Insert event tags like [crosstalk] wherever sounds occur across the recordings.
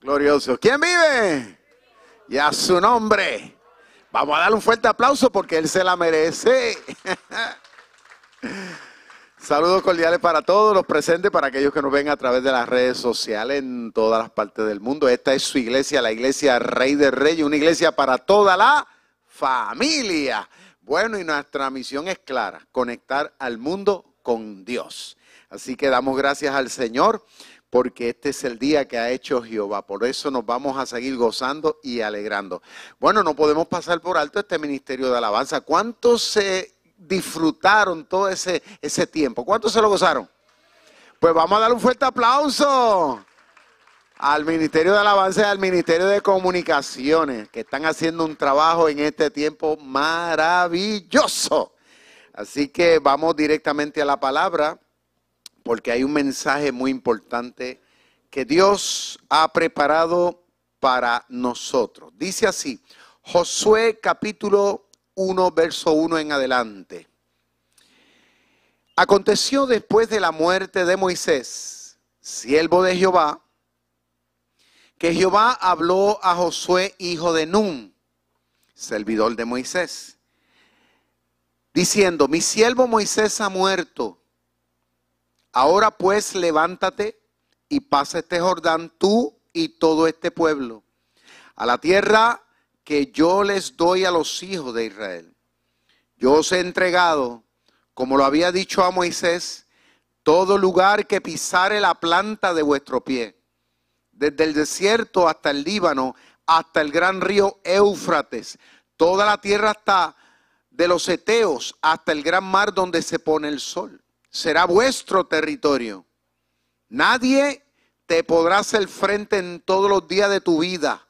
Glorioso. ¿Quién vive? Y a su nombre. Vamos a darle un fuerte aplauso porque Él se la merece. [laughs] Saludos cordiales para todos los presentes, para aquellos que nos ven a través de las redes sociales en todas las partes del mundo. Esta es su iglesia, la iglesia Rey de Reyes, una iglesia para toda la familia. Bueno, y nuestra misión es clara, conectar al mundo con Dios. Así que damos gracias al Señor porque este es el día que ha hecho Jehová. Por eso nos vamos a seguir gozando y alegrando. Bueno, no podemos pasar por alto este ministerio de alabanza. ¿Cuántos se disfrutaron todo ese, ese tiempo? ¿Cuántos se lo gozaron? Pues vamos a dar un fuerte aplauso al Ministerio de Alabanza y al Ministerio de Comunicaciones, que están haciendo un trabajo en este tiempo maravilloso. Así que vamos directamente a la palabra porque hay un mensaje muy importante que Dios ha preparado para nosotros. Dice así, Josué capítulo 1, verso 1 en adelante. Aconteció después de la muerte de Moisés, siervo de Jehová, que Jehová habló a Josué, hijo de Nun, servidor de Moisés, diciendo, mi siervo Moisés ha muerto Ahora pues levántate y pasa este Jordán tú y todo este pueblo a la tierra que yo les doy a los hijos de Israel. Yo os he entregado, como lo había dicho a Moisés, todo lugar que pisare la planta de vuestro pie, desde el desierto hasta el Líbano, hasta el gran río Éufrates, toda la tierra hasta de los Eteos, hasta el gran mar donde se pone el sol será vuestro territorio. Nadie te podrá hacer frente en todos los días de tu vida.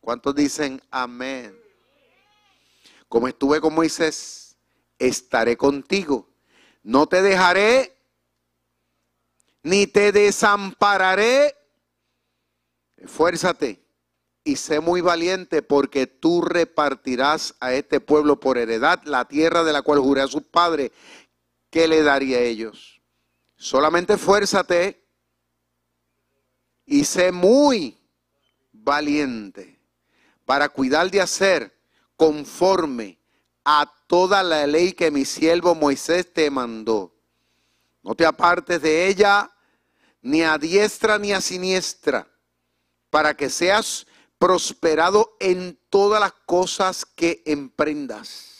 ¿Cuántos dicen amén? Como estuve con Moisés, estaré contigo. No te dejaré ni te desampararé. Esfuérzate y sé muy valiente porque tú repartirás a este pueblo por heredad la tierra de la cual juré a sus padres ¿qué le daría a ellos? Solamente fuérzate y sé muy valiente para cuidar de hacer conforme a toda la ley que mi siervo Moisés te mandó. No te apartes de ella ni a diestra ni a siniestra, para que seas prosperado en todas las cosas que emprendas.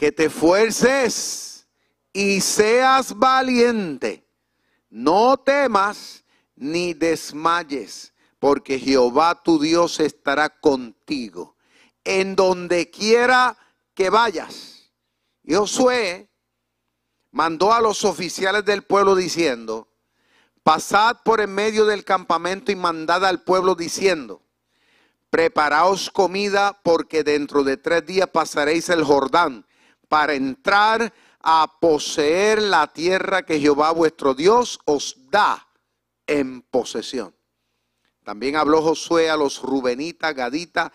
que te fuerces y seas valiente. No temas ni desmayes, porque Jehová tu Dios estará contigo en donde quiera que vayas. Y Josué mandó a los oficiales del pueblo diciendo, pasad por en medio del campamento y mandad al pueblo diciendo, preparaos comida porque dentro de tres días pasaréis el Jordán para entrar a poseer la tierra que Jehová vuestro Dios os da en posesión. También habló Josué a los Rubenitas, Gaditas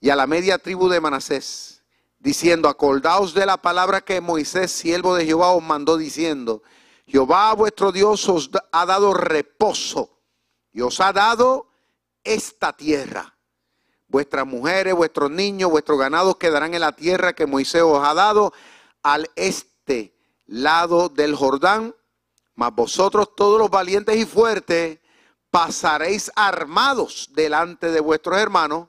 y a la media tribu de Manasés, diciendo, acordaos de la palabra que Moisés, siervo de Jehová, os mandó diciendo, Jehová vuestro Dios os ha dado reposo y os ha dado esta tierra. Vuestras mujeres, vuestros niños, vuestros ganados quedarán en la tierra que Moisés os ha dado al este lado del Jordán. Mas vosotros todos los valientes y fuertes pasaréis armados delante de vuestros hermanos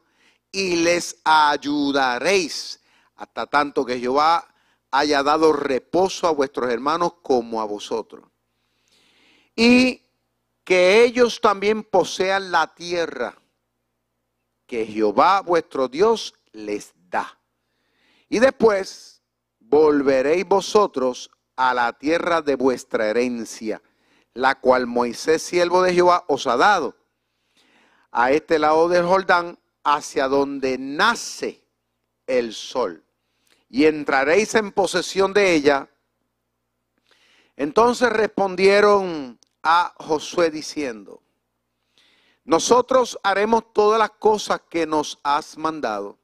y les ayudaréis hasta tanto que Jehová haya dado reposo a vuestros hermanos como a vosotros. Y que ellos también posean la tierra que Jehová vuestro Dios les da. Y después volveréis vosotros a la tierra de vuestra herencia, la cual Moisés, siervo de Jehová, os ha dado. A este lado del Jordán, hacia donde nace el sol, y entraréis en posesión de ella. Entonces respondieron a Josué diciendo, nosotros haremos todas las cosas que nos has mandado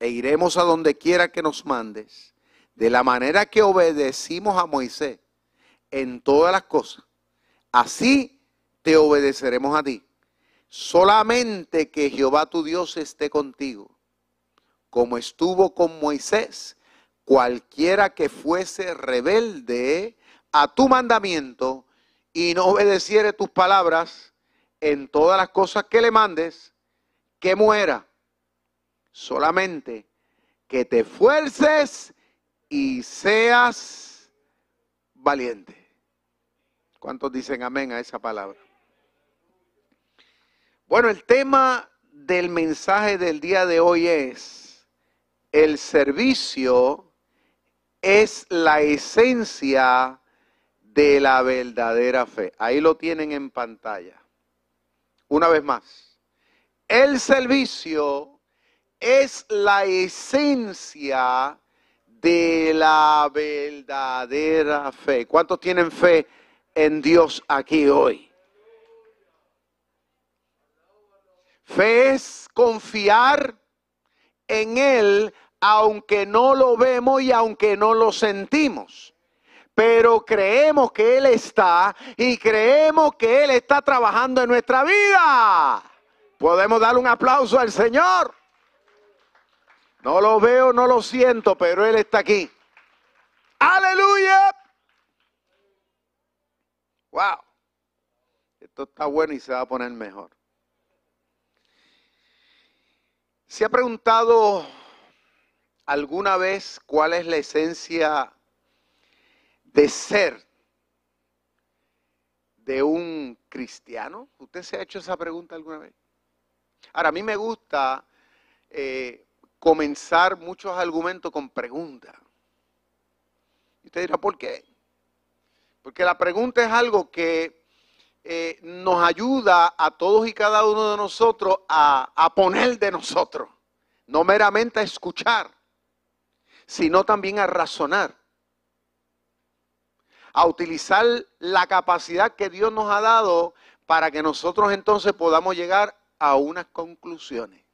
e iremos a donde quiera que nos mandes, de la manera que obedecimos a Moisés en todas las cosas. Así te obedeceremos a ti. Solamente que Jehová tu Dios esté contigo, como estuvo con Moisés, cualquiera que fuese rebelde a tu mandamiento y no obedeciere tus palabras en todas las cosas que le mandes, que muera. Solamente que te fuerces y seas valiente. ¿Cuántos dicen amén a esa palabra? Bueno, el tema del mensaje del día de hoy es, el servicio es la esencia de la verdadera fe. Ahí lo tienen en pantalla. Una vez más, el servicio es la esencia de la verdadera fe. ¿Cuántos tienen fe en Dios aquí hoy? Fe es confiar en Él aunque no lo vemos y aunque no lo sentimos. Pero creemos que Él está y creemos que Él está trabajando en nuestra vida. Podemos darle un aplauso al Señor. No lo veo, no lo siento, pero Él está aquí. Aleluya. Wow. Esto está bueno y se va a poner mejor. ¿Se ha preguntado alguna vez cuál es la esencia de ser de un cristiano? ¿Usted se ha hecho esa pregunta alguna vez? Ahora, a mí me gusta eh, comenzar muchos argumentos con preguntas. Y usted dirá, ¿por qué? Porque la pregunta es algo que eh, nos ayuda a todos y cada uno de nosotros a, a poner de nosotros, no meramente a escuchar, sino también a razonar, a utilizar la capacidad que Dios nos ha dado para que nosotros entonces podamos llegar a unas conclusiones.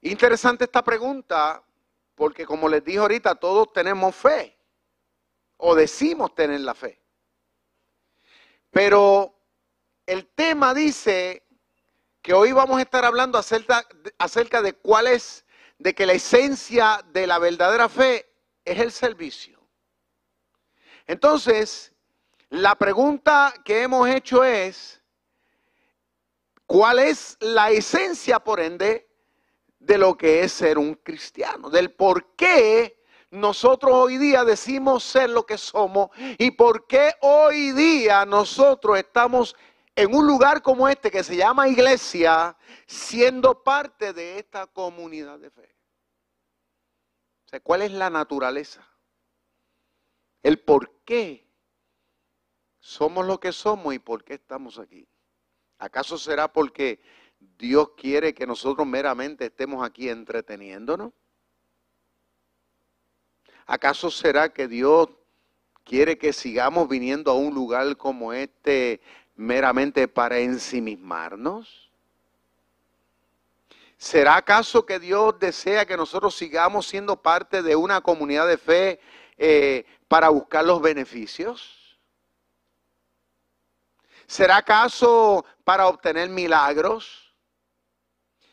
Interesante esta pregunta, porque como les dije ahorita, todos tenemos fe, o decimos tener la fe. Pero el tema dice que hoy vamos a estar hablando acerca, acerca de cuál es, de que la esencia de la verdadera fe es el servicio. Entonces, la pregunta que hemos hecho es, ¿cuál es la esencia, por ende, de lo que es ser un cristiano? Del por qué nosotros hoy día decimos ser lo que somos y por qué hoy día nosotros estamos en un lugar como este que se llama iglesia, siendo parte de esta comunidad de fe. O ¿cuál es la naturaleza? El por qué somos lo que somos y por qué estamos aquí. ¿Acaso será porque Dios quiere que nosotros meramente estemos aquí entreteniéndonos? ¿Acaso será que Dios quiere que sigamos viniendo a un lugar como este meramente para ensimismarnos? ¿Será acaso que Dios desea que nosotros sigamos siendo parte de una comunidad de fe eh, para buscar los beneficios? ¿Será acaso para obtener milagros?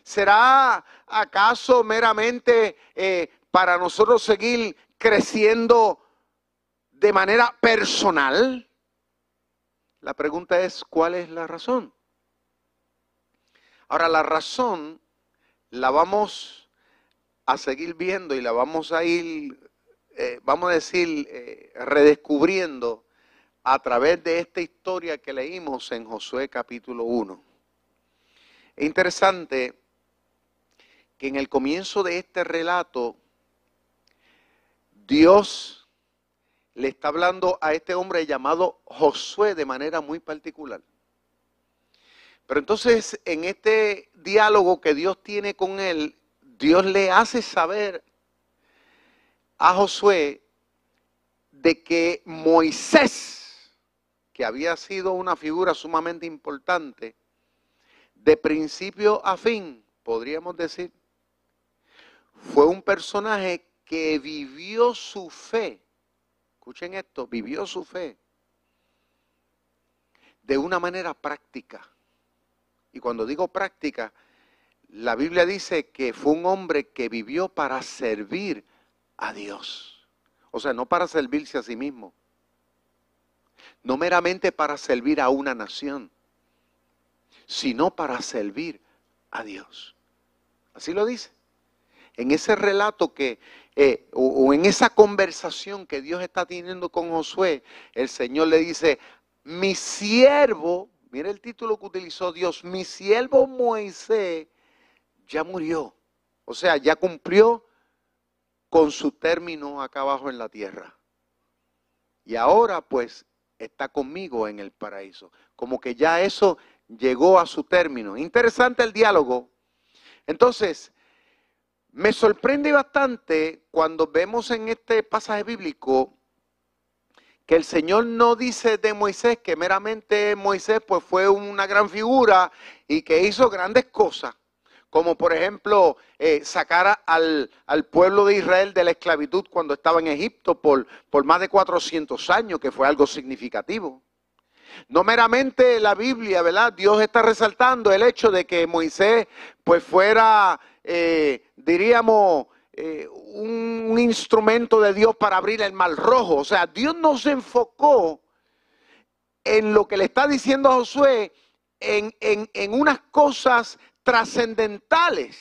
¿Será acaso meramente eh, para nosotros seguir creciendo de manera personal? La pregunta es, ¿cuál es la razón? Ahora, la razón la vamos a seguir viendo y la vamos a ir, eh, vamos a decir, eh, redescubriendo a través de esta historia que leímos en Josué capítulo 1. Es interesante que en el comienzo de este relato Dios le está hablando a este hombre llamado Josué de manera muy particular. Pero entonces en este diálogo que Dios tiene con él, Dios le hace saber a Josué de que Moisés, que había sido una figura sumamente importante, de principio a fin, podríamos decir, fue un personaje que vivió su fe. Escuchen esto, vivió su fe de una manera práctica. Y cuando digo práctica, la Biblia dice que fue un hombre que vivió para servir a Dios. O sea, no para servirse a sí mismo. No meramente para servir a una nación, sino para servir a Dios. Así lo dice. En ese relato que, eh, o en esa conversación que Dios está teniendo con Josué, el Señor le dice, mi siervo, mire el título que utilizó Dios, mi siervo Moisés ya murió. O sea, ya cumplió con su término acá abajo en la tierra. Y ahora pues está conmigo en el paraíso. Como que ya eso llegó a su término. Interesante el diálogo. Entonces, me sorprende bastante cuando vemos en este pasaje bíblico que el Señor no dice de Moisés que meramente Moisés pues fue una gran figura y que hizo grandes cosas, como por ejemplo eh, sacar al, al, pueblo de Israel de la esclavitud cuando estaba en Egipto por, por más de 400 años, que fue algo significativo. No meramente la Biblia, ¿verdad? Dios está resaltando el hecho de que Moisés pues fuera, eh, diríamos, eh, un, instrumento de Dios para abrir el mar rojo. O sea, Dios no se enfocó en lo que le está diciendo a Josué, en, en unas cosas trascendentales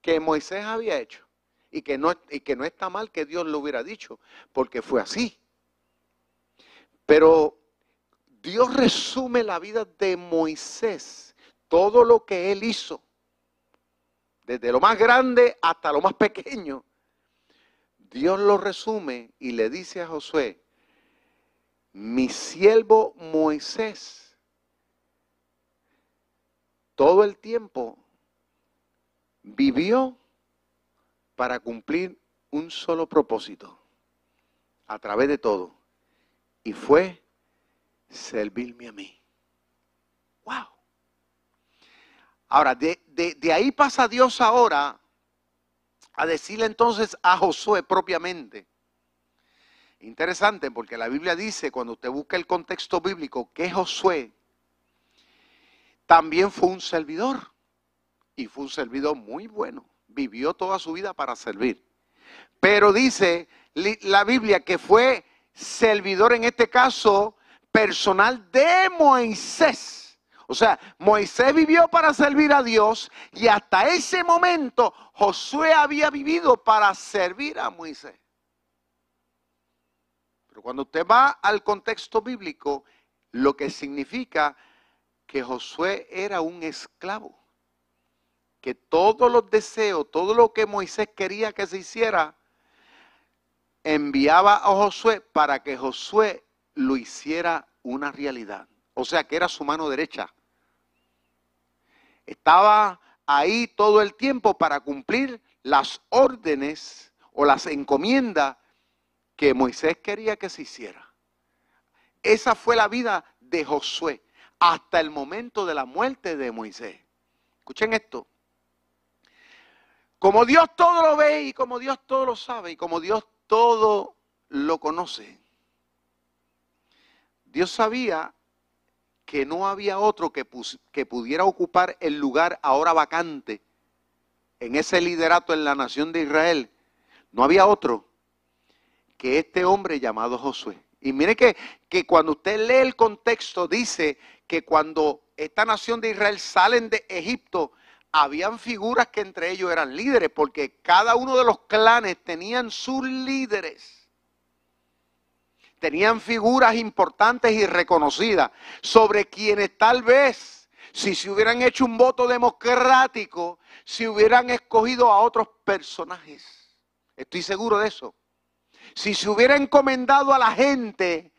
que Moisés había hecho. Y que, no, y que no está mal que Dios lo hubiera dicho, porque fue así. Pero Dios resume la vida de Moisés, todo lo que él hizo desde lo más grande hasta lo más pequeño, Dios lo resume y le dice a Josué, mi siervo Moisés, todo el tiempo vivió para cumplir un solo propósito, a través de todo, y fue servirme a mí. ¡Wow! Ahora, de, ahí pasa Dios ahora a decirle entonces a Josué propiamente. Interesante porque la Biblia dice, cuando usted busca el contexto bíblico, que Josué también fue un servidor. Y fue un servidor muy bueno. Vivió toda su vida para servir. Pero dice la Biblia que fue servidor en este caso personal de Moisés. O sea, Moisés vivió para servir a Dios y hasta ese momento Josué había vivido para servir a Moisés. Pero cuando usted va al contexto bíblico, lo que significa que Josué era un esclavo, que todos los deseos, todo lo que Moisés quería que se hiciera, enviaba a Josué para que Josué lo hiciera una realidad. O sea que era su mano derecha. Estaba ahí todo el tiempo para cumplir las órdenes o las encomiendas que Moisés quería que se hiciera. Esa fue la vida de Josué hasta el momento de la muerte de Moisés. Escuchen esto. Como Dios todo lo ve y como Dios todo lo sabe y como Dios todo lo conoce, Dios sabía que no había otro que, que pudiera ocupar el lugar ahora vacante en ese liderato en la nación de Israel. No había otro que este hombre llamado Josué. Y mire que, que cuando usted lee el contexto, dice que cuando esta nación de Israel salen de Egipto, habían figuras que entre ellos eran líderes, porque cada uno de los clanes tenían sus líderes tenían figuras importantes y reconocidas sobre quienes tal vez, si se hubieran hecho un voto democrático, si hubieran escogido a otros personajes. Estoy seguro de eso. Si se hubiera encomendado a la gente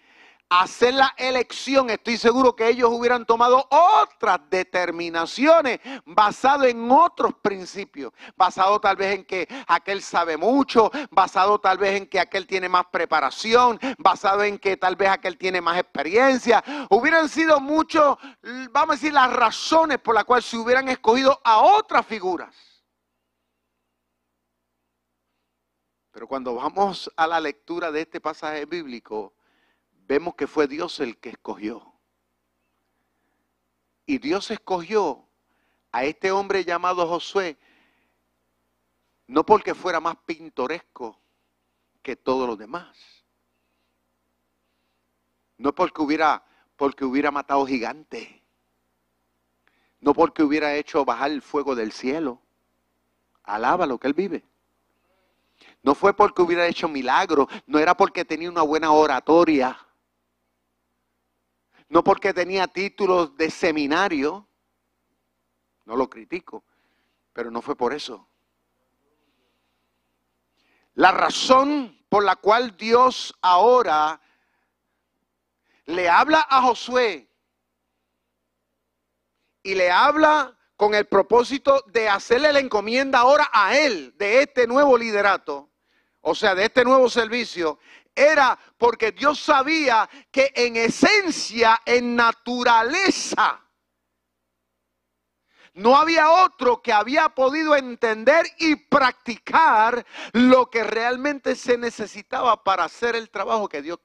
hacer la elección, estoy seguro que ellos hubieran tomado otras determinaciones basado en otros principios, basado tal vez en que aquel sabe mucho, basado tal vez en que aquel tiene más preparación, basado en que tal vez aquel tiene más experiencia. Hubieran sido muchos, vamos a decir, las razones por las cuales se hubieran escogido a otras figuras. Pero cuando vamos a la lectura de este pasaje bíblico, vemos que fue Dios el que escogió. Y Dios escogió a este hombre llamado Josué, no porque fuera más pintoresco que todos los demás. No porque hubiera, porque hubiera matado gigantes. No porque hubiera hecho bajar el fuego del cielo. Alaba lo que él vive. No fue porque hubiera hecho milagros, no era porque tenía una buena oratoria, no porque tenía títulos de seminario, no lo critico, pero no fue por eso. La razón por la cual Dios ahora le habla a Josué y le habla con el propósito de hacerle la encomienda ahora a él de este nuevo liderato, o sea, de este nuevo servicio, era porque Dios sabía que en esencia, en naturaleza, no había otro que había podido entender y practicar lo que realmente se necesitaba para hacer el trabajo que Dios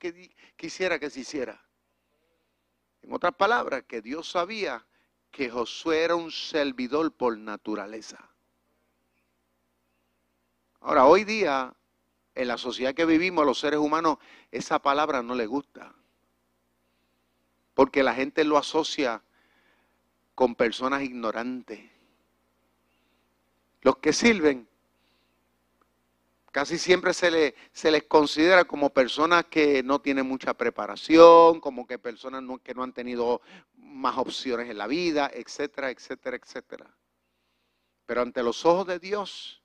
quisiera que se hiciera. En otras palabras, que Dios sabía que Josué era un servidor por naturaleza. Ahora, hoy día en la sociedad que vivimos, a los seres humanos, esa palabra no le gusta. Porque la gente lo asocia con personas ignorantes. Los que sirven, casi siempre se, se les considera como personas que no tienen mucha preparación, como que personas que no han tenido más opciones en la vida, etcétera, etcétera, etcétera. Pero ante los ojos de Dios,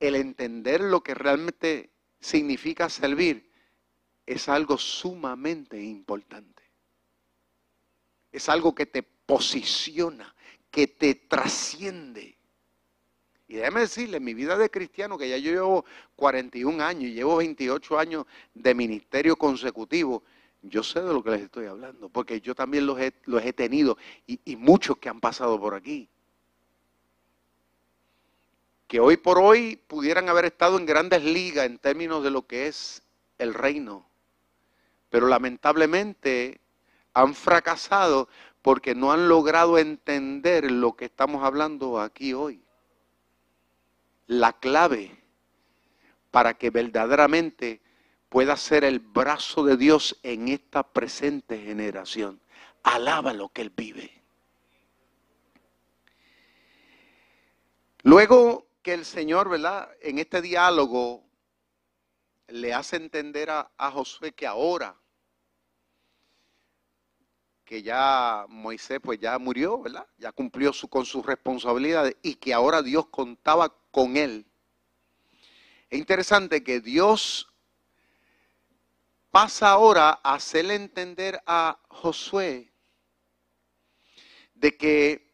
el entender lo que realmente significa servir es algo sumamente importante. Es algo que te posiciona, que te trasciende. Y déjame decirle, en mi vida de cristiano, que ya yo llevo 41 años y llevo 28 años de ministerio consecutivo, yo sé de lo que les estoy hablando, porque yo también los he, tenido y muchos que han pasado por aquí que hoy por hoy pudieran haber estado en grandes ligas en términos de lo que es el reino, pero lamentablemente han fracasado porque no han logrado entender lo que estamos hablando aquí hoy. La clave para que verdaderamente pueda ser el brazo de Dios en esta presente generación. Alaba lo que Él vive. Luego que el Señor, ¿verdad? En este diálogo le hace entender a, Josué que ahora que ya Moisés pues ya murió, ¿verdad? Ya cumplió con sus responsabilidades y que ahora Dios contaba con él. Es interesante que Dios pasa ahora a hacerle entender a Josué de que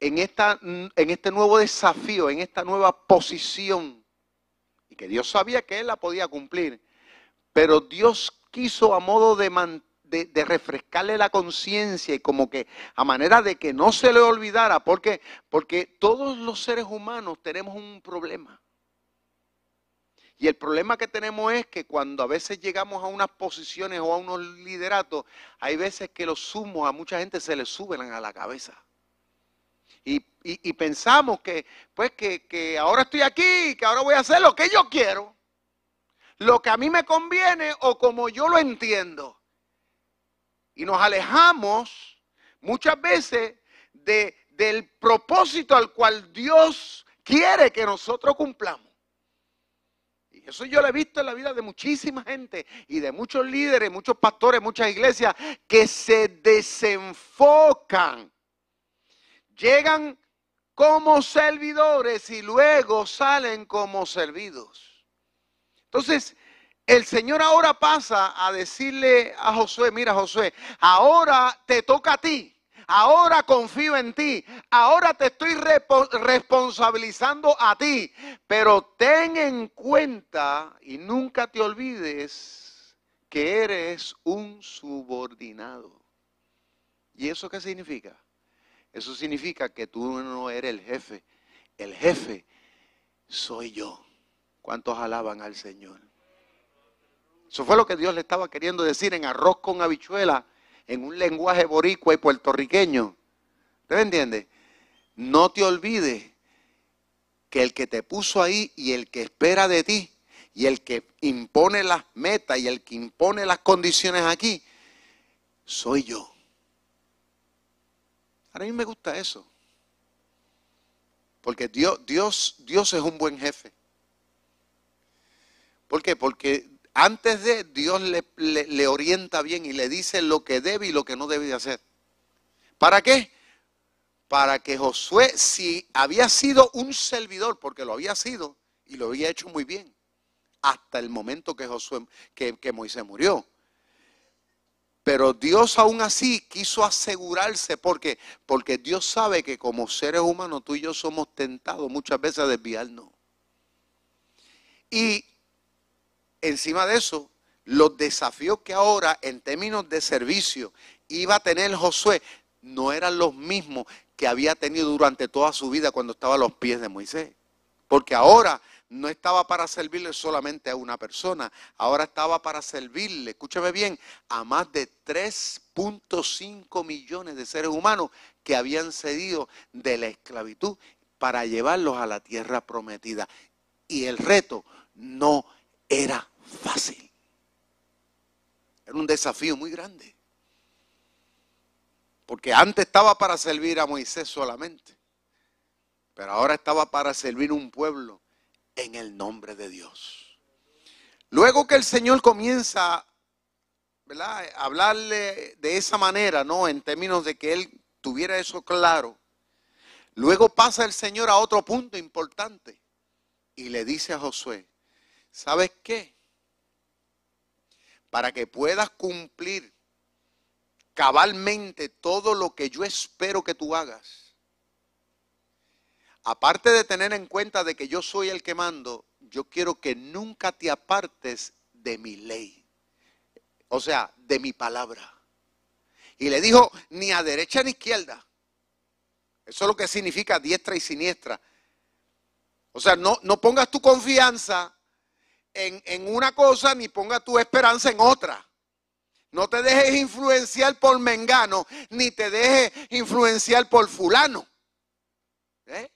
en, esta, en este nuevo desafío, en esta nueva posición, y que Dios sabía que Él la podía cumplir, pero Dios quiso a modo de, refrescarle la conciencia y como que a manera de que no se le olvidara, porque, porque todos los seres humanos tenemos un problema. Y el problema que tenemos es que cuando a veces llegamos a unas posiciones o a unos lideratos, hay veces que los sumos a mucha gente se les suben a la cabeza. Y, pensamos que, pues, que, que ahora estoy aquí, que ahora voy a hacer lo que yo quiero, lo que a mí me conviene o como yo lo entiendo. Y nos alejamos muchas veces de, del propósito al cual Dios quiere que nosotros cumplamos. Y eso yo lo he visto en la vida de muchísima gente y de muchos líderes, muchos pastores, muchas iglesias que se desenfocan llegan como servidores y luego salen como servidos. Entonces, el Señor ahora pasa a decirle a Josué, mira Josué, ahora te toca a ti. Ahora confío en ti. Ahora te estoy responsabilizando a ti. Pero ten en cuenta y nunca te olvides que eres un subordinado. ¿Y eso qué significa? Eso significa que tú no eres el jefe. El jefe soy yo. ¿Cuántos alaban al Señor? Eso fue lo que Dios le estaba queriendo decir en arroz con habichuela, en un lenguaje boricua y puertorriqueño. ¿Usted me entiende? No te olvides que el que te puso ahí y el que espera de ti y el que impone las metas y el que impone las condiciones aquí, soy yo. A mí me gusta eso. Porque Dios, Dios, Dios es un buen jefe. ¿Por qué? Porque antes de Dios le, le, orienta bien y le dice lo que debe y lo que no debe de hacer. ¿Para qué? Para que Josué, si había sido un servidor, porque lo había sido y lo había hecho muy bien, hasta el momento que Josué, que, que Moisés murió. Pero Dios aún así quiso asegurarse porque porque Dios sabe que como seres humanos tú y yo somos tentados muchas veces a desviarnos. Y encima de eso, los desafíos que ahora en términos de servicio iba a tener Josué no eran los mismos que había tenido durante toda su vida cuando estaba a los pies de Moisés. Porque ahora no estaba para servirle solamente a una persona, ahora estaba para servirle, escúchame bien, a más de 3.5 millones de seres humanos que habían cedido de la esclavitud para llevarlos a la tierra prometida. Y el reto no era fácil. Era un desafío muy grande. Porque antes estaba para servir a Moisés solamente. Pero ahora estaba para servir un pueblo en el nombre de Dios. Luego que el Señor comienza a hablarle de esa manera, ¿no? En términos de que él tuviera eso claro. Luego pasa el Señor a otro punto importante y le dice a Josué, ¿sabes qué? para que puedas cumplir cabalmente todo lo que yo espero que tú hagas. Aparte de tener en cuenta de que yo soy el que mando, yo quiero que nunca te apartes de mi ley. O sea, de mi palabra. Y le dijo, ni a derecha ni izquierda. Eso es lo que significa diestra y siniestra. O sea, no, no pongas tu confianza en, una cosa ni ponga tu esperanza en otra. No te dejes influenciar por Mengano, ni te dejes influenciar por fulano. ¿Eh?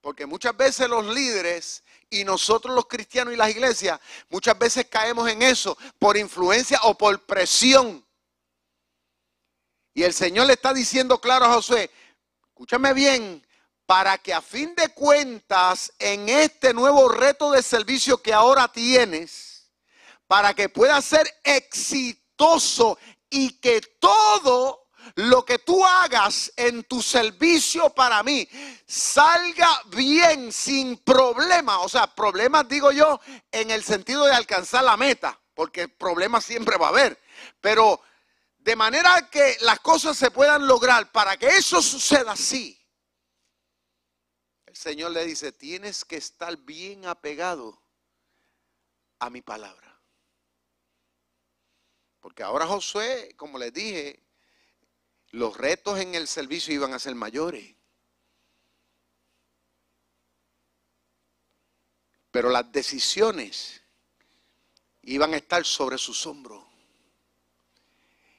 Porque muchas veces los líderes y nosotros los cristianos y las iglesias, muchas veces caemos en eso por influencia o por presión. Y el Señor le está diciendo claro a Josué, escúchame bien, para que a fin de cuentas en este nuevo reto de servicio que ahora tienes, para que puedas ser exitoso y que todo lo que tú hagas en tu servicio para mí salga bien, sin problema. O sea, problemas digo yo en el sentido de alcanzar la meta, porque problemas siempre va a haber. Pero de manera que las cosas se puedan lograr, para que eso suceda así el Señor le dice, tienes que estar bien apegado a mi palabra. Porque ahora Josué, como les dije, los retos en el servicio iban a ser mayores. Pero las decisiones iban a estar sobre sus hombros.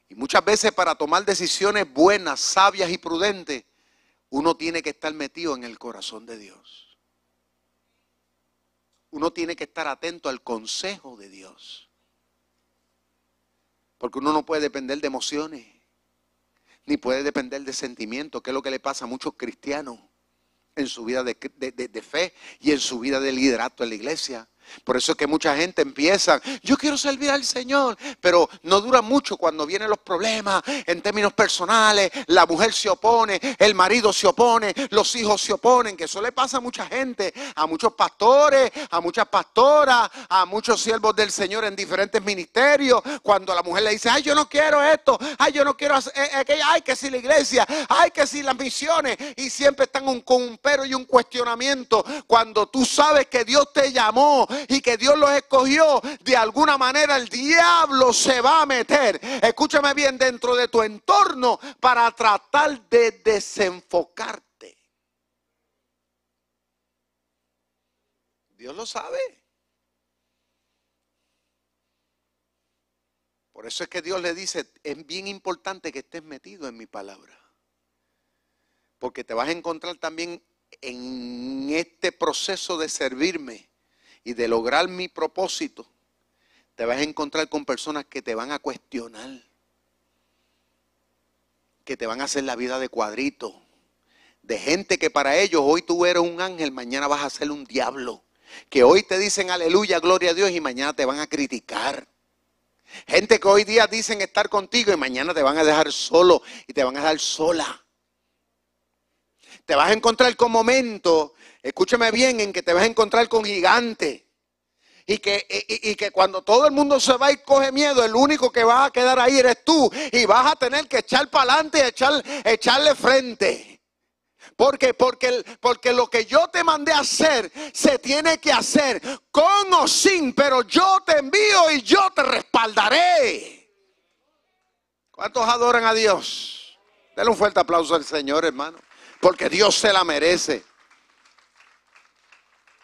Y muchas veces para tomar decisiones buenas, sabias y prudentes, uno tiene que estar metido en el corazón de Dios. Uno tiene que estar atento al consejo de Dios. Porque uno no puede depender de emociones, ni puede depender de sentimientos, que es lo que le pasa a muchos cristianos en su vida de, fe y en su vida de liderato en la iglesia. Por eso es que mucha gente empieza, yo quiero servir al Señor, pero no dura mucho cuando vienen los problemas en términos personales, la mujer se opone, el marido se opone, los hijos se oponen, que eso le pasa a mucha gente, a muchos pastores, a muchas pastoras, a muchos siervos del Señor en diferentes ministerios, cuando la mujer le dice, ay, yo no quiero esto, ay, yo no quiero hacer eh, aquello, ay, que si la iglesia, ay, que si las misiones, y siempre están un, con un pero y un cuestionamiento, cuando tú sabes que Dios te llamó y que Dios los escogió, de alguna manera el diablo se va a meter, escúchame bien, dentro de tu entorno para tratar de desenfocarte. Dios lo sabe. Por eso es que Dios le dice, es bien importante que estés metido en mi palabra. Porque te vas a encontrar también en este proceso de servirme y de lograr mi propósito, te vas a encontrar con personas que te van a cuestionar, que te van a hacer la vida de cuadrito, de gente que para ellos hoy tú eres un ángel, mañana vas a ser un diablo, que hoy te dicen aleluya, gloria a Dios y mañana te van a criticar. Gente que hoy día dicen estar contigo y mañana te van a dejar solo y te van a dejar sola. Te vas a encontrar con momentos escúchame bien, en que te vas a encontrar con gigantes. Y que, y, que cuando todo el mundo se va y coge miedo, el único que va a quedar ahí eres tú. Y vas a tener que echar para adelante y echar, echarle frente. Porque, porque, lo que yo te mandé a hacer se tiene que hacer con o sin, pero yo te envío y yo te respaldaré. ¿Cuántos adoran a Dios? Denle un fuerte aplauso al Señor, hermano, porque Dios se la merece.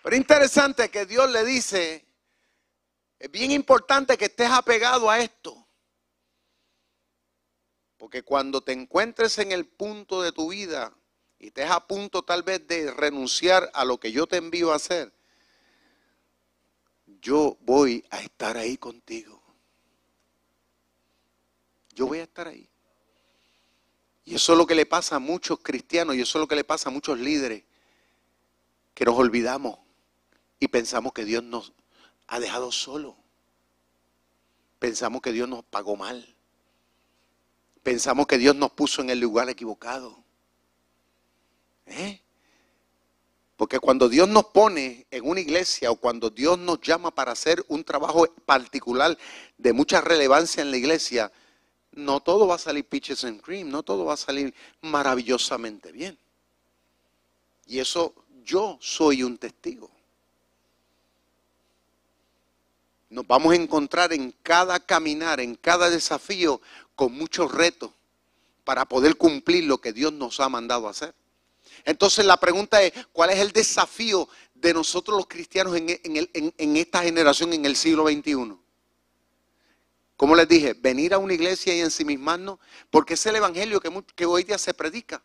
Pero interesante que Dios le dice, es bien importante que estés apegado a esto. Porque cuando te encuentres en el punto de tu vida y estés a punto tal vez de renunciar a lo que yo te envío a hacer, yo voy a estar ahí contigo. Yo voy a estar ahí. Y eso es lo que le pasa a muchos cristianos y eso es lo que le pasa a muchos líderes, que nos olvidamos y pensamos que Dios nos ha dejado solo. Pensamos que Dios nos pagó mal. Pensamos que Dios nos puso en el lugar equivocado. ¿Eh? Porque cuando Dios nos pone en una iglesia o cuando Dios nos llama para hacer un trabajo particular de mucha relevancia en la iglesia, no todo va a salir peaches and cream, no todo va a salir maravillosamente bien. Y eso yo soy un testigo. Nos vamos a encontrar en cada caminar, en cada desafío, con muchos retos para poder cumplir lo que Dios nos ha mandado hacer. Entonces la pregunta es, ¿cuál es el desafío de nosotros los cristianos en, esta generación, en el siglo XXI? Como les dije, venir a una iglesia y ensimismarnos, porque es el evangelio que hoy día se predica.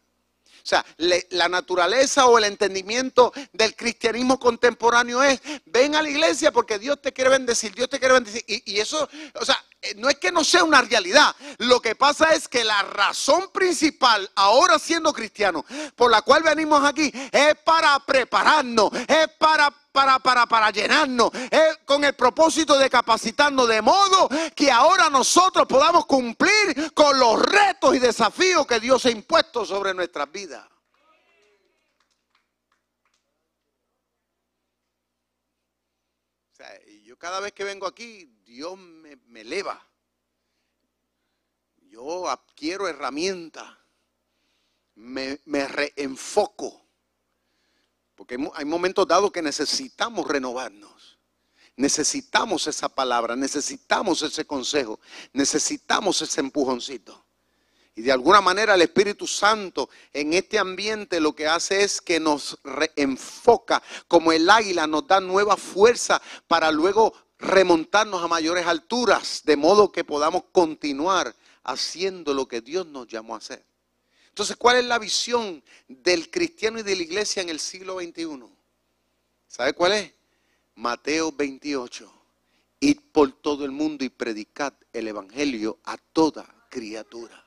O sea, la naturaleza o el entendimiento del cristianismo contemporáneo es, ven a la iglesia porque Dios te quiere bendecir, Dios te quiere bendecir. Y, y eso, o sea, no es que no sea una realidad. Lo que pasa es que la razón principal, ahora siendo cristiano, por la cual venimos aquí, es para prepararnos, es para para, para, para llenarnos, es con el propósito de capacitarnos, de modo que ahora nosotros podamos cumplir con los retos y desafíos que Dios ha impuesto sobre nuestras vidas. yo cada vez que vengo aquí, Dios me, eleva. Yo adquiero herramientas, me, me reenfoco porque hay momentos dados que necesitamos renovarnos. Necesitamos esa palabra, necesitamos ese consejo, necesitamos ese empujoncito. Y de alguna manera el Espíritu Santo en este ambiente lo que hace es que nos reenfoca, como el águila nos da nueva fuerza para luego remontarnos a mayores alturas, de modo que podamos continuar haciendo lo que Dios nos llamó a hacer. Entonces, ¿cuál es la visión del cristiano y de la iglesia en el siglo XXI? ¿Sabe cuál es? Mateo 28. Id por todo el mundo y predicad el Evangelio a toda criatura.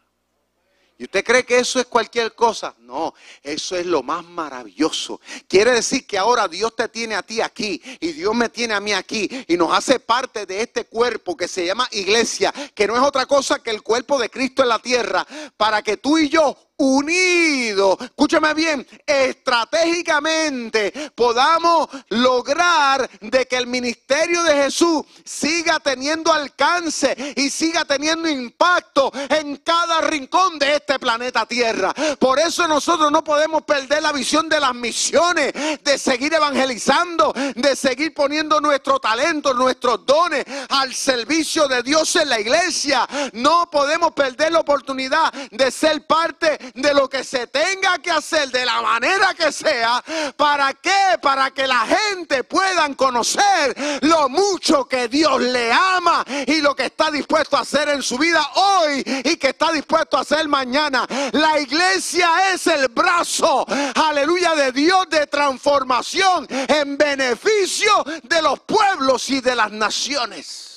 ¿Y usted cree que eso es cualquier cosa? No, eso es lo más maravilloso. Quiere decir que ahora Dios te tiene a ti aquí y Dios me tiene a mí aquí y nos hace parte de este cuerpo que se llama iglesia, que no es otra cosa que el cuerpo de Cristo en la tierra, para que tú y yo unidos, escúchame bien, estratégicamente podamos lograr de que el ministerio de Jesús siga teniendo alcance y siga teniendo impacto en cada rincón de este planeta Tierra. Por eso nosotros no podemos perder la visión de las misiones, de seguir evangelizando, de seguir poniendo nuestro talento, nuestros dones al servicio de Dios en la iglesia. No podemos perder la oportunidad de ser parte de lo que se tenga que hacer de la manera que sea. ¿Para qué? Para que la gente puedan conocer lo mucho que Dios le ama y lo que está dispuesto a hacer en su vida hoy y que está dispuesto a hacer mañana. La iglesia es el brazo, aleluya, de Dios de transformación en beneficio de los pueblos y de las naciones.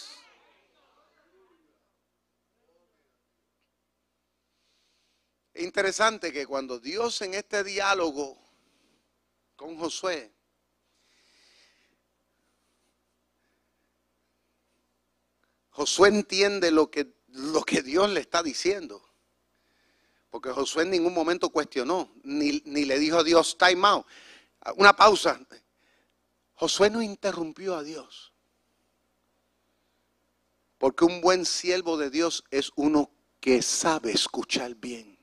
Interesante que cuando Dios en este diálogo con Josué, Josué entiende lo que, lo que Dios le está diciendo. Porque Josué en ningún momento cuestionó, ni, ni le dijo a Dios, time out, una pausa. Josué no interrumpió a Dios. Porque un buen siervo de Dios es uno que sabe escuchar bien.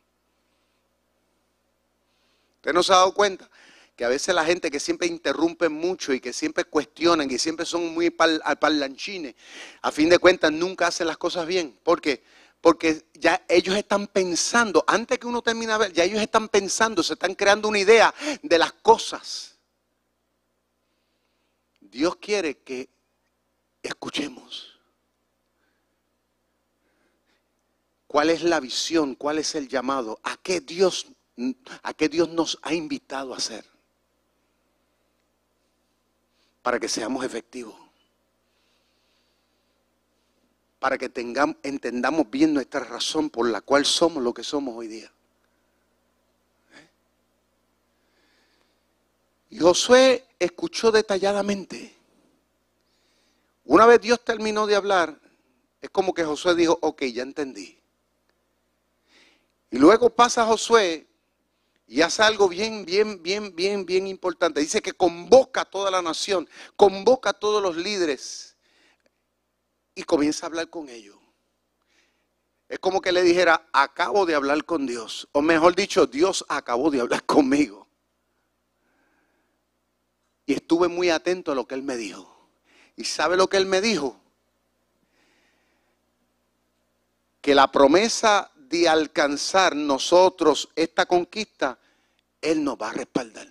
¿Usted no se ha dado cuenta? Que a veces la gente que siempre interrumpe mucho y que siempre cuestionan y siempre son muy parlanchines, a fin de cuentas nunca hacen las cosas bien. ¿Por qué? Porque ya ellos están pensando, antes que uno termine de ver, ya ellos están pensando, se están creando una idea de las cosas. Dios quiere que escuchemos. ¿Cuál es la visión? ¿Cuál es el llamado? ¿A qué Dios a qué Dios nos ha invitado a hacer para que seamos efectivos, para que tengamos, entendamos bien nuestra razón por la cual somos lo que somos hoy día. ¿Eh? Y Josué escuchó detalladamente. Una vez Dios terminó de hablar, es como que Josué dijo, ok, ya entendí. Y luego pasa Josué y hace algo bien, bien, bien, bien, bien importante. Dice que convoca a toda la nación, convoca a todos los líderes y comienza a hablar con ellos. Es como que le dijera, acabo de hablar con Dios. O mejor dicho, Dios acabó de hablar [laughs] conmigo. Y estuve muy atento a lo que Él me dijo. ¿Y sabe lo que Él me dijo? Que la promesa de alcanzar nosotros esta conquista, Él nos va a respaldar.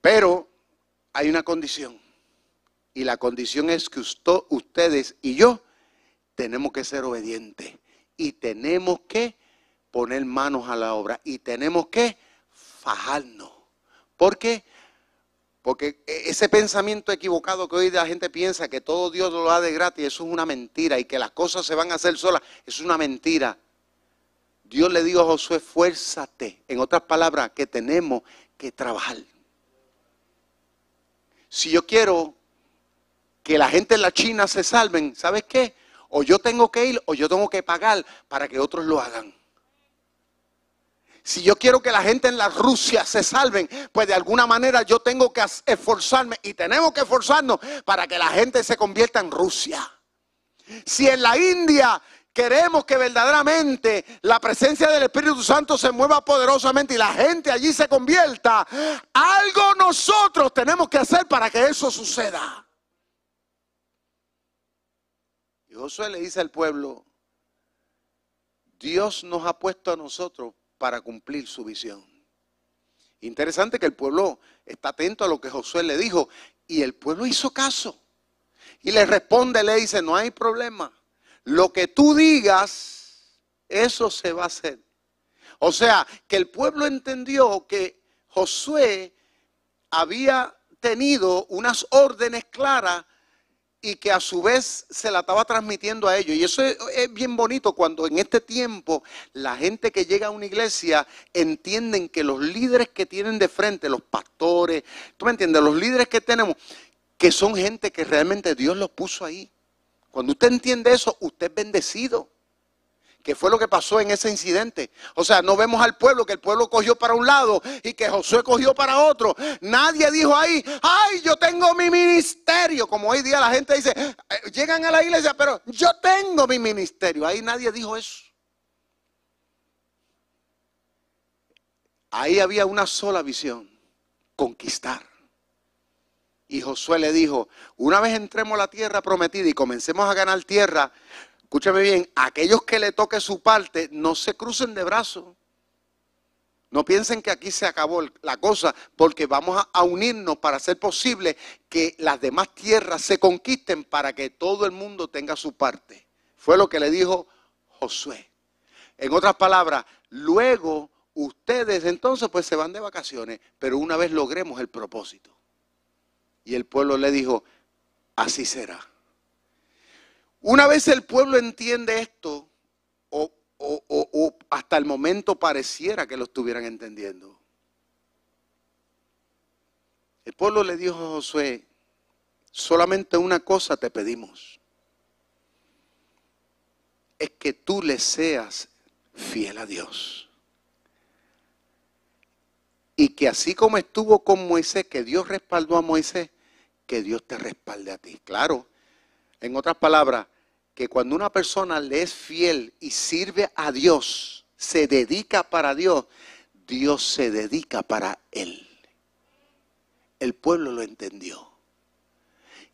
Pero hay una condición. Y la condición es que ustedes y yo tenemos que ser obedientes. Y tenemos que poner manos a la obra. Y tenemos que fajarnos. ¿Por qué? Porque e, ese pensamiento equivocado que hoy la gente piensa que todo Dios lo da de gratis, eso es una mentira y que las cosas se van a hacer solas, es una mentira. Dios le dijo a Josué, fuérzate. En otras palabras, que tenemos que trabajar. Si yo quiero que la gente en la China se salven, ¿sabes qué? O yo tengo que ir o yo tengo que pagar para que otros lo hagan. Si yo quiero que la gente en la Rusia se salven, pues de alguna manera yo tengo que esforzarme y tenemos que esforzarnos para que la gente se convierta en Rusia. Si en la India queremos que verdaderamente la presencia del Espíritu Santo se mueva poderosamente y la gente allí se convierta, algo nosotros tenemos que hacer para que eso suceda. Y Josué le dice al pueblo, Dios nos ha puesto a nosotros para cumplir su visión. Interesante que el pueblo está atento a lo que Josué le dijo y el pueblo hizo caso. Y le responde, le dice, no hay problema. Lo que tú digas, eso se va a hacer. O sea, que el pueblo entendió que Josué había tenido unas órdenes claras y que a su vez se la estaba transmitiendo a ellos. Y eso es, bien bonito cuando en este tiempo la gente que llega a una iglesia entienden que los líderes que tienen de frente, los pastores, tú me entiendes, los líderes que tenemos, que son gente que realmente Dios los puso ahí. Cuando usted entiende eso, usted es bendecido que fue lo que pasó en ese incidente. O sea, no vemos al pueblo, que el pueblo cogió para un lado y que Josué cogió para otro. Nadie dijo ahí, ay, yo tengo mi ministerio. Como hoy día la gente dice, eh, llegan a la iglesia, pero yo tengo mi ministerio. Ahí nadie dijo eso. Ahí había una sola visión, conquistar. Y Josué le dijo, una vez entremos a la tierra prometida y comencemos a ganar tierra, escúchame bien, aquellos que le toque su parte, no se crucen de brazos. No piensen que aquí se acabó la cosa, porque vamos a unirnos para hacer posible que las demás tierras se conquisten para que todo el mundo tenga su parte. Fue lo que le dijo Josué. En otras palabras, luego ustedes entonces pues se van de vacaciones, pero una vez logremos el propósito. Y el pueblo le dijo, así será. Una vez el pueblo entiende esto, o, hasta el momento pareciera que lo estuvieran entendiendo. El pueblo le dijo a Josué, solamente una cosa te pedimos, es que tú le seas fiel a Dios. Y que así como estuvo con Moisés, que Dios respaldó a Moisés, que Dios te respalde a ti. Claro, en otras palabras, que cuando una persona le es fiel y sirve a Dios, se dedica para Dios, Dios se dedica para él. El pueblo lo entendió.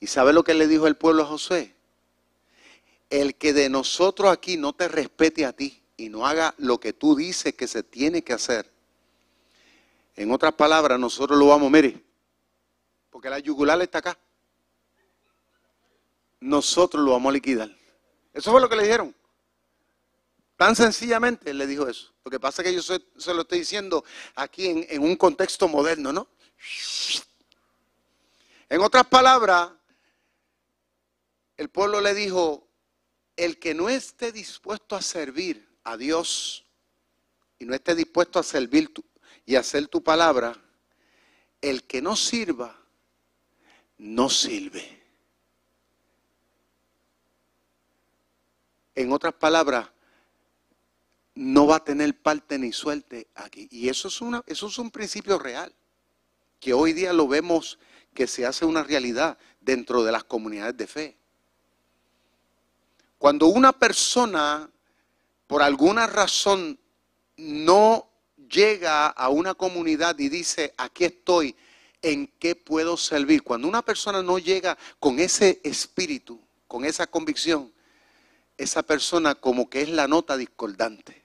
¿Y sabe lo que le dijo el pueblo a José? El que de nosotros aquí no te respete a ti y no haga lo que tú dices que se tiene que hacer. En otras palabras, nosotros lo vamos, mire, porque la yugular está acá. Nosotros lo vamos a liquidar. Eso fue lo que le dijeron. Tan sencillamente le dijo eso. Lo que pasa es que yo se, lo estoy diciendo aquí en, en un contexto moderno, ¿no? En otras palabras, el pueblo le dijo, el que no esté dispuesto a servir a Dios y no esté dispuesto a servir y hacer tu palabra, el que no sirva, no sirve. En otras palabras, no va a tener parte ni suerte aquí. Y eso es, una, eso es un principio real, que hoy día lo vemos que se hace una realidad dentro de las comunidades de fe. Cuando una persona, por alguna razón, no llega a una comunidad y dice, aquí estoy, ¿en qué puedo servir? Cuando una persona no llega con ese espíritu, con esa convicción, esa persona como que es la nota discordante.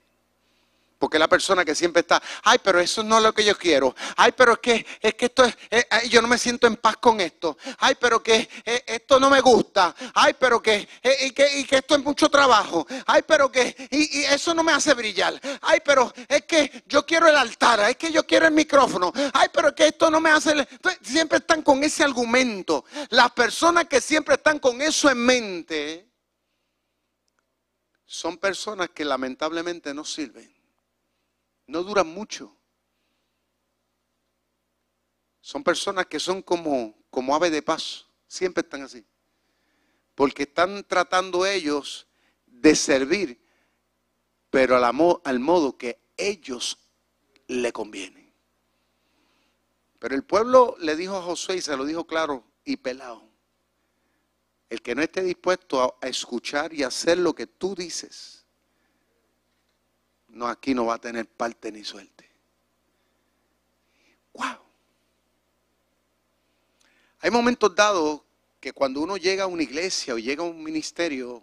Porque la persona que siempre está, ay, pero eso no es lo que yo quiero. Ay, pero es que, es que esto es, eh, yo no me siento en paz con esto. Ay, pero que eh, esto no me gusta. Ay, pero que, eh, y que, y que esto es mucho trabajo. Ay, pero que, y, y, eso no me hace brillar. Ay, pero es que yo quiero el altar. Es que yo quiero el micrófono. Ay, pero es que esto no me hace. Siempre están con ese argumento. Las personas que siempre están con eso en mente son personas que lamentablemente no sirven. No duran mucho. Son personas que son como, como ave de paz. Siempre están así. Porque están tratando ellos de servir, pero al, al modo que ellos le convienen. Pero el pueblo le dijo a Josué y se lo dijo claro y pelado. El que no esté dispuesto a, escuchar y hacer lo que tú dices, no aquí no va a tener parte ni suerte. Wow. Hay momentos dados que cuando uno llega a una iglesia o llega a un ministerio,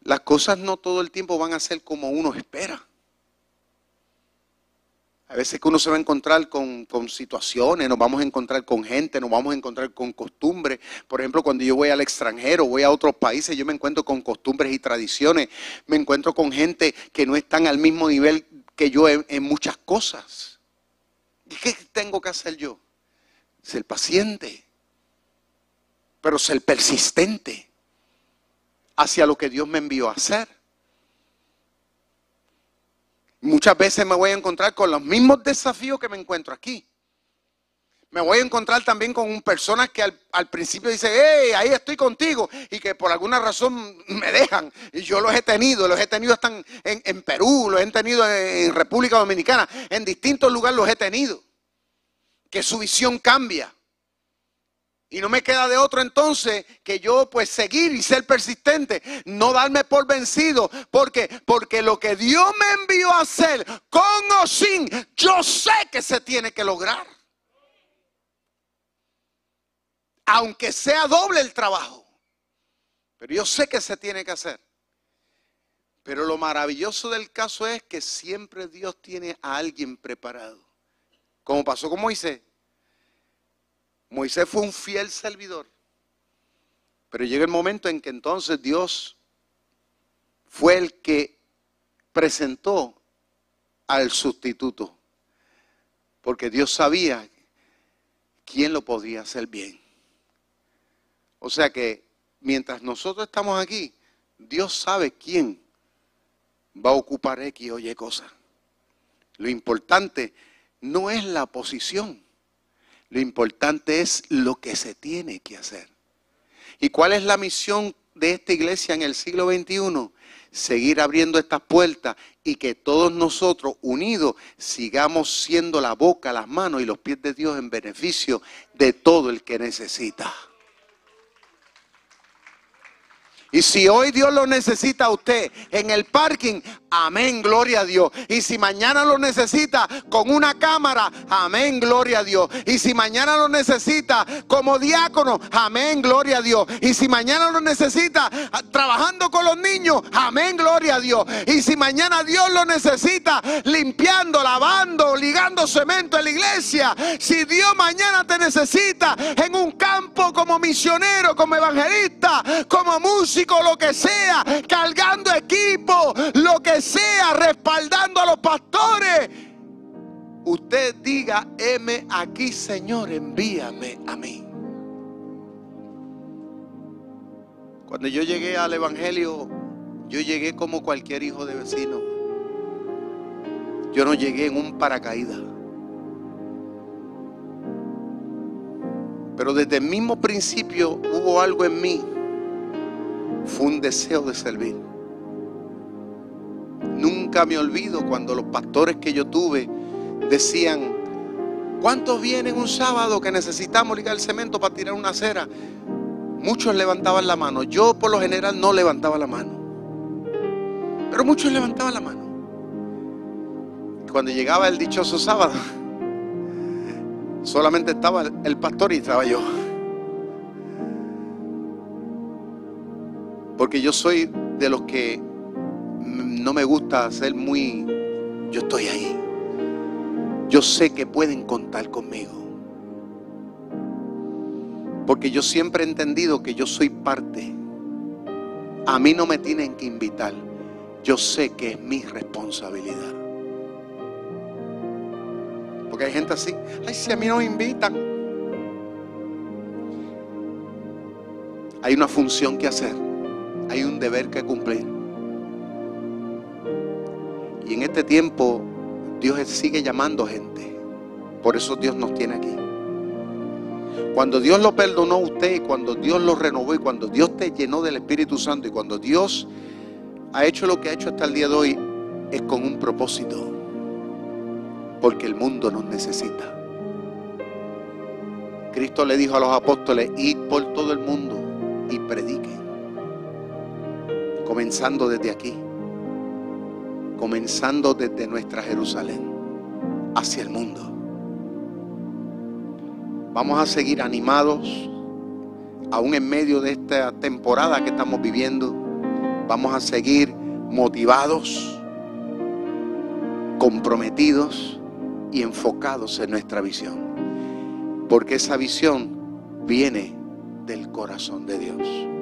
las cosas no todo el tiempo van a ser como uno espera. A veces que uno se va a encontrar con, situaciones, nos vamos a encontrar con gente, nos vamos a encontrar con costumbres. Por ejemplo, cuando yo voy al extranjero, voy a otros países, yo me encuentro con costumbres y tradiciones. Me encuentro con gente que no están al mismo nivel que yo en, en muchas cosas. ¿Y qué tengo que hacer yo? Ser paciente. pero ser persistente hacia lo que Dios me envió a hacer. Muchas veces me voy a encontrar con los mismos desafíos que me encuentro aquí. Me voy a encontrar también con personas que al, principio dicen, hey, ahí estoy contigo, y que por alguna razón me dejan. Y yo los he tenido, los he tenido hasta en, en Perú, los he tenido en República Dominicana, en distintos lugares los he tenido. Que su visión cambia. Y no me queda de otro entonces que yo pues seguir y ser persistente, no darme por vencido, porque porque lo que Dios me envió a hacer con o sin, yo sé que se tiene que lograr. Aunque sea doble el trabajo. Pero yo sé que se tiene que hacer. Pero lo maravilloso del caso es que siempre Dios tiene a alguien preparado. Como pasó con Moisés. Moisés fue un fiel servidor. Pero llega el momento en que entonces Dios fue el que presentó al sustituto. Porque Dios sabía quién lo podía hacer bien. O sea que mientras nosotros estamos aquí, Dios sabe quién va a ocupar X o Y cosa. Lo importante no es la posición. Lo importante es lo que se tiene que hacer. ¿Y cuál es la misión de esta iglesia en el siglo XXI? Seguir abriendo estas puertas y que todos nosotros unidos sigamos siendo la boca, las manos y los pies de Dios en beneficio de todo el que necesita. Y si hoy Dios lo necesita a usted en el parking, amén, gloria a Dios. Y si mañana lo necesita con una cámara, amén, gloria a Dios. Y si mañana lo necesita como diácono, amén, gloria a Dios. Y si mañana lo necesita ah, trabajando con los niños, amén, gloria a Dios. Y si mañana Dios lo necesita limpiando, lavando, ligando cemento en la iglesia, si Dios mañana te necesita en un campo como misionero, como evangelista, como músico, lo que sea, cargando equipo, lo que sea, respaldando a los pastores. Usted diga, heme aquí, Señor, envíame a mí. Cuando yo llegué al Evangelio, yo llegué como cualquier hijo de vecino. Yo no llegué en un paracaídas. Pero desde el mismo principio hubo algo en mí fue un deseo de servir. Nunca me olvido cuando los pastores que yo tuve decían, ¿cuántos vienen un sábado que necesitamos ligar el cemento para tirar una acera? Muchos levantaban la mano. Yo por lo general no levantaba la mano. Pero muchos levantaban la mano. Cuando llegaba el dichoso sábado, solamente estaba el pastor y estaba yo. Porque yo soy de los que no me gusta ser muy, yo estoy ahí. Yo sé que pueden contar conmigo. Porque yo siempre he entendido que yo soy parte. A mí no me tienen que invitar. Yo sé que es mi responsabilidad. Porque hay gente así. Ay, si a mí no me invitan. Hay una función que hacer hay un deber que cumplir. Y en este tiempo Dios sigue llamando gente. Por eso Dios nos tiene aquí. Cuando Dios lo perdonó a usted y cuando Dios lo renovó y cuando Dios te llenó del Espíritu Santo y cuando Dios ha hecho lo que ha hecho hasta el día de hoy, es con un propósito. Porque el mundo nos necesita. Cristo le dijo a los apóstoles, id por todo el mundo y prediquen comenzando desde aquí, comenzando desde nuestra Jerusalén hacia el mundo. Vamos a seguir animados, aún en medio de esta temporada que estamos viviendo. Vamos a seguir motivados, comprometidos y enfocados en nuestra visión. Porque esa visión viene del corazón de Dios.